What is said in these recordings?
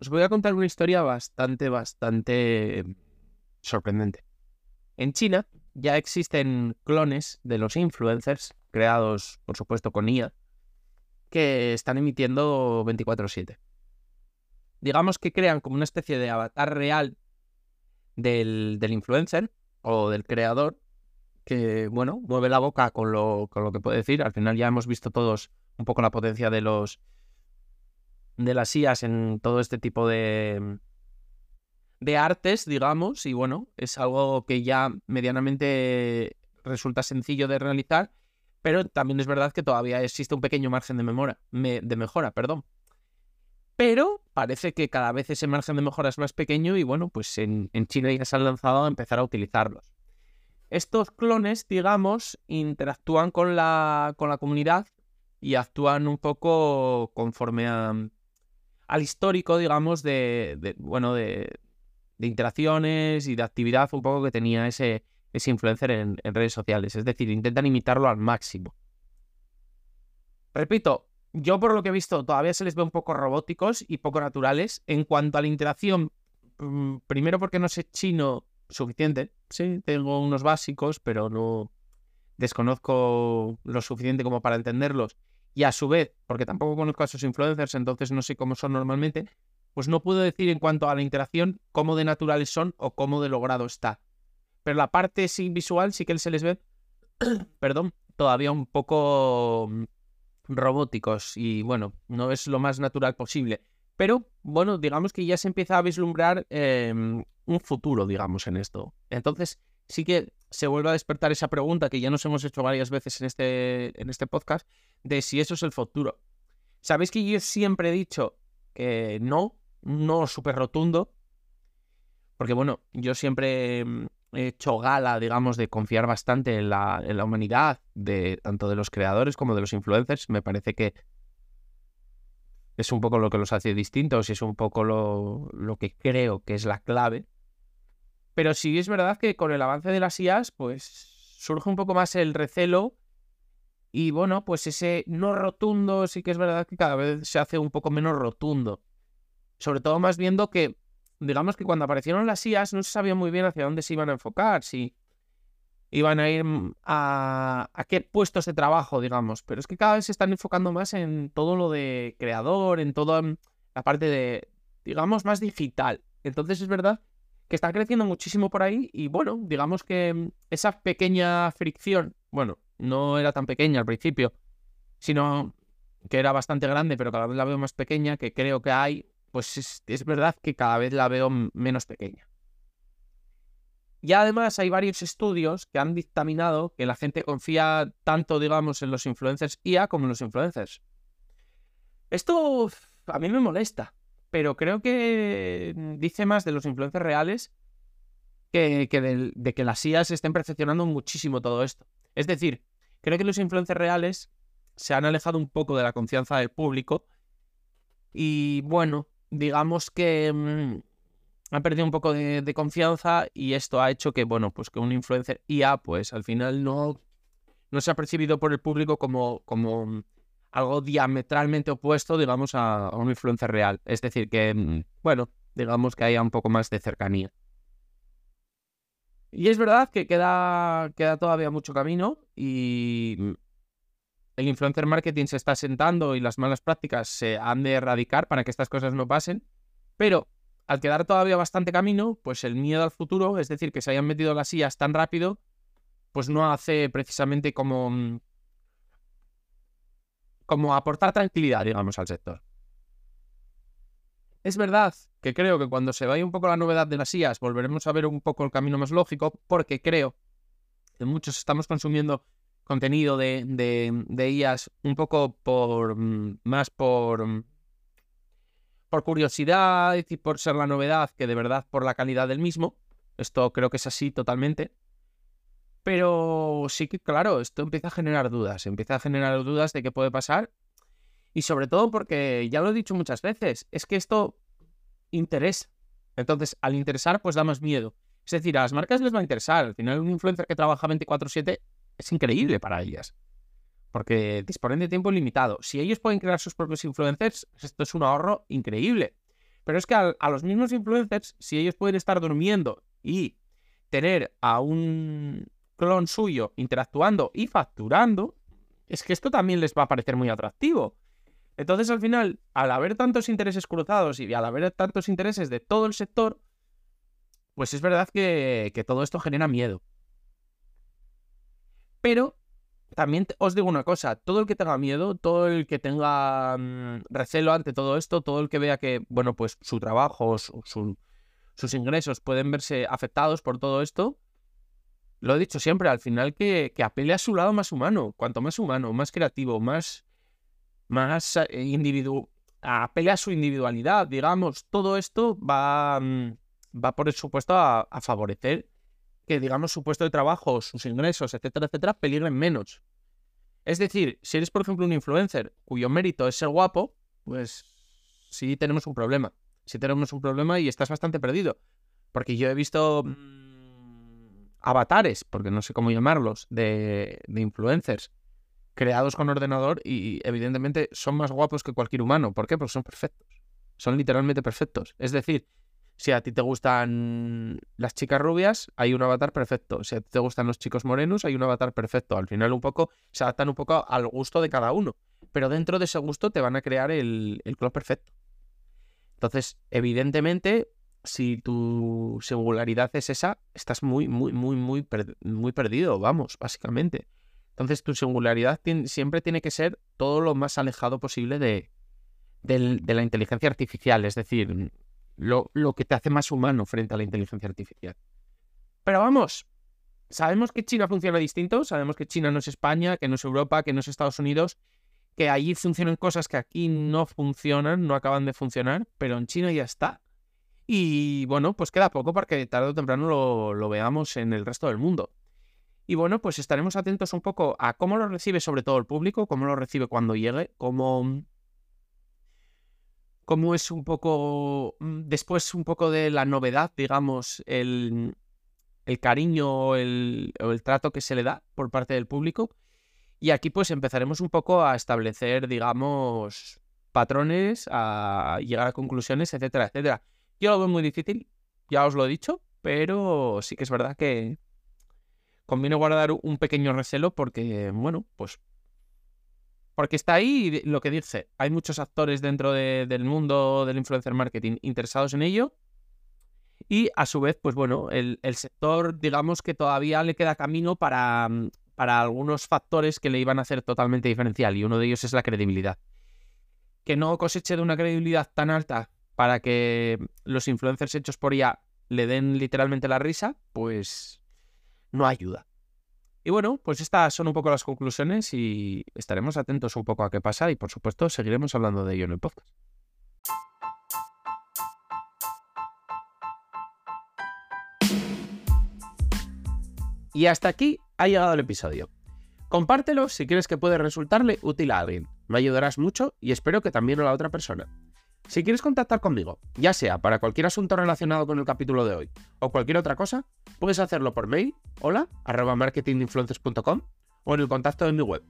Os voy a contar una historia bastante, bastante sorprendente. En China ya existen clones de los influencers, creados por supuesto con IA, que están emitiendo 24/7 digamos que crean como una especie de avatar real del, influencer o del creador que, bueno, mueve la boca con lo, con lo que puede decir. Al final ya hemos visto todos un poco la potencia de los de las IAS en todo este tipo de de artes, digamos, y bueno, es algo que ya medianamente resulta sencillo de realizar, pero también es verdad que todavía existe un pequeño margen de, memora, de mejora, perdón pero parece que cada vez ese margen de mejora es más pequeño y bueno, pues en, China ya se han lanzado a empezar a utilizarlos. Estos clones, digamos, interactúan con la, con la comunidad y actúan un poco conforme al histórico, digamos, de, bueno, de, interacciones y de actividad un poco que tenía ese, ese influencer en redes sociales. Es decir, intentan imitarlo al máximo. Repito, yo por lo que he visto todavía se les ve un poco robóticos y poco naturales. En cuanto a la interacción, mm, primero porque no sé chino suficiente. Sí, tengo unos básicos, pero no desconozco lo suficiente como para entenderlos. Y a su vez, porque tampoco conozco a sus influencers, entonces no sé cómo son normalmente, pues no puedo decir en cuanto a la interacción cómo de naturales son o cómo de logrado está. Pero la parte sí visual sí que se les ve, perdón, todavía un poco mm, robóticos y bueno, no es lo más natural posible. Pero bueno, digamos que ya se empieza a vislumbrar em, un futuro, digamos, en esto. Entonces sí que se vuelve a despertar esa pregunta que ya nos hemos hecho varias veces en este, en este podcast de si eso es el futuro. Sabéis que yo siempre he dicho que no, no súper rotundo, porque bueno, yo siempre em, he hecho gala, digamos, de confiar bastante en la, en la humanidad, de tanto de los creadores como de los influencers. Me parece que es un poco lo que los hace distintos y es un poco lo, lo que creo que es la clave. Pero sí es verdad que con el avance de las IAS, pues surge un poco más el recelo. Y bueno, pues ese no rotundo sí que es verdad que cada vez se hace un poco menos rotundo. Sobre todo más viendo que digamos que cuando aparecieron las IAS no se sabía muy bien hacia dónde se iban a enfocar, si iban a ir a, a qué puestos de trabajo, digamos, pero es que cada vez se están enfocando más en todo lo de creador, en toda mm, la parte de, digamos, más digital. Entonces es verdad que está creciendo muchísimo por ahí y bueno, digamos que mm, esa pequeña fricción, bueno, no era tan pequeña al principio, sino que era bastante grande, pero cada vez la veo más pequeña, que creo que hay pues es, verdad que cada vez la veo menos pequeña. Y además hay varios estudios que han dictaminado que la gente confía tanto, digamos, en los influencers IA como en los influencers. Esto a mí me molesta, pero creo que dice más de los influencers reales que, de, de, que las IAs estén perfeccionando muchísimo todo esto. Es decir, creo que los influencers reales se han alejado un poco de la confianza del público y bueno, digamos que mm, ha perdido un poco de, confianza y esto ha hecho que, bueno, pues que un influencer IA, pues al final no, no se ha percibido por el público como, como mm, algo diametralmente opuesto, digamos, a, un influencer real. Es decir, que, mm, bueno, digamos que haya un poco más de cercanía. Y es verdad que queda, queda todavía mucho camino y el influencer marketing se está sentando y las malas prácticas se han de erradicar para que estas cosas no pasen, pero al quedar todavía bastante camino, pues el miedo al futuro, es decir, que se hayan metido las sillas tan rápido, pues no hace precisamente como, mm, como aportar tranquilidad, digamos, al sector. Es verdad que creo que cuando se vaya un poco la novedad de las sillas, volveremos a ver un poco el camino más lógico, porque creo que muchos estamos consumiendo contenido de, de, IAS un poco por mm, más por, mm, por curiosidad y por ser la novedad que de verdad por la calidad del mismo. Esto creo que es así totalmente. Pero sí que, claro, esto empieza a generar dudas. Empieza a generar dudas de qué puede pasar. Y sobre todo porque, ya lo he dicho muchas veces, es que esto interesa. Entonces, al interesar, pues da más miedo. Es decir, a las marcas les va a interesar. Al final, un influencer que trabaja 24-7 es increíble para ellas. Porque disponen de tiempo limitado. Si ellos pueden crear sus propios influencers, esto es un ahorro increíble. Pero es que a, los mismos influencers, si ellos pueden estar durmiendo y tener a un clon suyo interactuando y facturando, es que esto también les va a parecer muy atractivo. Entonces, al final, al haber tantos intereses cruzados y al haber tantos intereses de todo el sector, pues es verdad que, todo esto genera miedo. Pero también os digo una cosa, todo el que tenga miedo, todo el que tenga mm, recelo ante todo esto, todo el que vea que, bueno, pues su trabajo, sus ingresos pueden verse afectados por todo esto, lo he dicho siempre, al final que, que apele a su lado más humano, cuanto más humano, más creativo, más, más eh, apele a su individualidad, digamos, todo esto va, mm, va por supuesto a favorecer que, digamos, su puesto de trabajo, sus ingresos, etcétera, etcétera, peligren menos. Es decir, si eres, por ejemplo, un influencer cuyo mérito es ser guapo, pues sí tenemos un problema. Sí tenemos un problema y estás bastante perdido. Porque yo he visto mm, avatares, porque no sé cómo llamarlos, de, de influencers creados con ordenador y evidentemente son más guapos que cualquier humano. ¿Por qué? Porque son perfectos. Son literalmente perfectos. Es decir, si a ti te gustan las chicas rubias, hay un avatar perfecto. Si a ti te gustan los chicos morenos, hay un avatar perfecto. Al final un poco se adaptan un poco al gusto de cada uno. Pero dentro de ese gusto te van a crear el, el club perfecto. Entonces, evidentemente, si tu singularidad es esa, estás muy, muy, muy, muy, muy perdido, vamos, básicamente. Entonces, tu singularidad siempre tiene que ser todo lo más alejado posible de, de la inteligencia artificial. Es decir, lo, que te hace más humano frente a la inteligencia artificial. Pero vamos, sabemos que China funciona distinto, sabemos que China no es España, que no es Europa, que no es Estados Unidos, que allí funcionan cosas que aquí no funcionan, no acaban de funcionar, pero en China ya está. Y bueno, pues queda poco para que tarde o temprano lo, lo veamos en el resto del mundo. Y bueno, pues estaremos atentos un poco a cómo lo recibe sobre todo el público, cómo lo recibe cuando llegue, cómo, cómo es un poco, mm, después un poco de la novedad, digamos, el, cariño o el, trato que se le da por parte del público. Y aquí pues empezaremos un poco a establecer, digamos, patrones, a llegar a conclusiones, etcétera, etcétera. Yo lo veo muy difícil, ya os lo he dicho, pero sí que es verdad que conviene guardar un pequeño recelo porque, bueno, pues porque está ahí lo que dice, hay muchos actores dentro del mundo del influencer marketing interesados en ello. Y a su vez, pues bueno, el, sector, digamos que todavía le queda camino para, para algunos factores que le iban a hacer totalmente diferencial. Y uno de ellos es la credibilidad. Que no coseche de una credibilidad tan alta para que los influencers hechos por ella le den literalmente la risa, pues no ayuda. Y bueno, pues estas son un poco las conclusiones y estaremos atentos un poco a qué pasa y por supuesto seguiremos hablando de ello en el podcast. Y hasta aquí ha llegado el episodio. Compártelo si quieres que puede resultarle útil a alguien. Me ayudarás mucho y espero que también a la otra persona. Si quieres contactar conmigo, ya sea para cualquier asunto relacionado con el capítulo de hoy o cualquier otra cosa, puedes hacerlo por mail, hola, marketinginfluencers.com o en el contacto de mi web.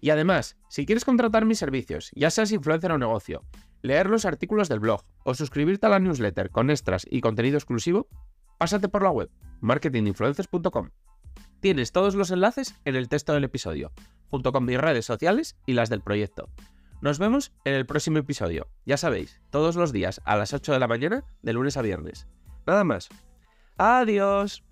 Y además, si quieres contratar mis servicios, ya seas influencer o negocio, leer los artículos del blog o suscribirte a la newsletter con extras y contenido exclusivo, pásate por la web marketinginfluencers.com. Tienes todos los enlaces en el texto del episodio junto con mis redes sociales y las del proyecto. Nos vemos en el próximo episodio. Ya sabéis, todos los días a las 8 de la mañana, de lunes a viernes. Nada más. Adiós.